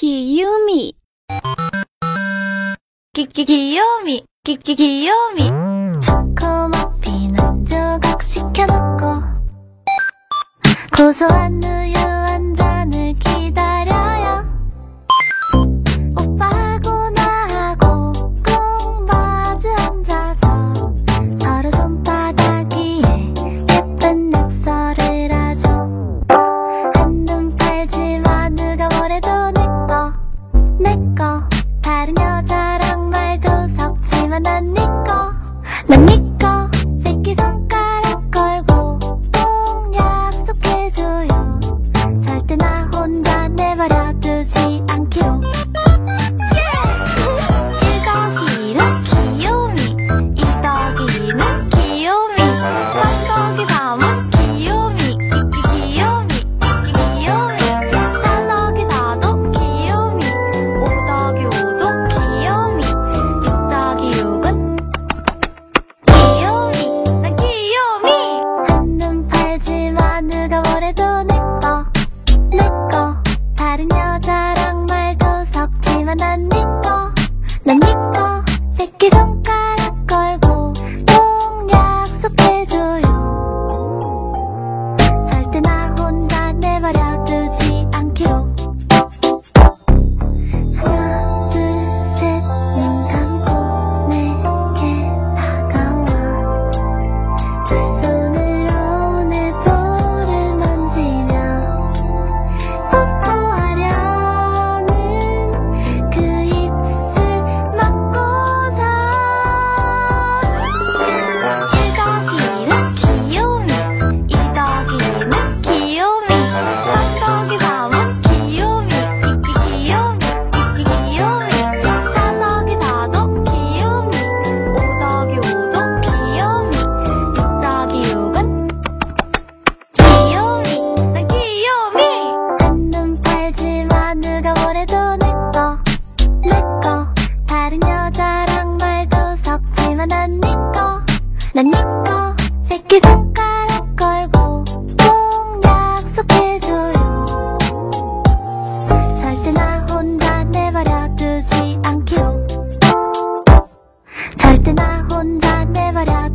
기요미. 기기기요미 기기기요미. 초코머핀 한 조각 시켜놓고 고소한 눈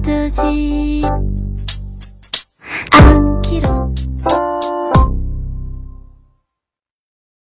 的记忆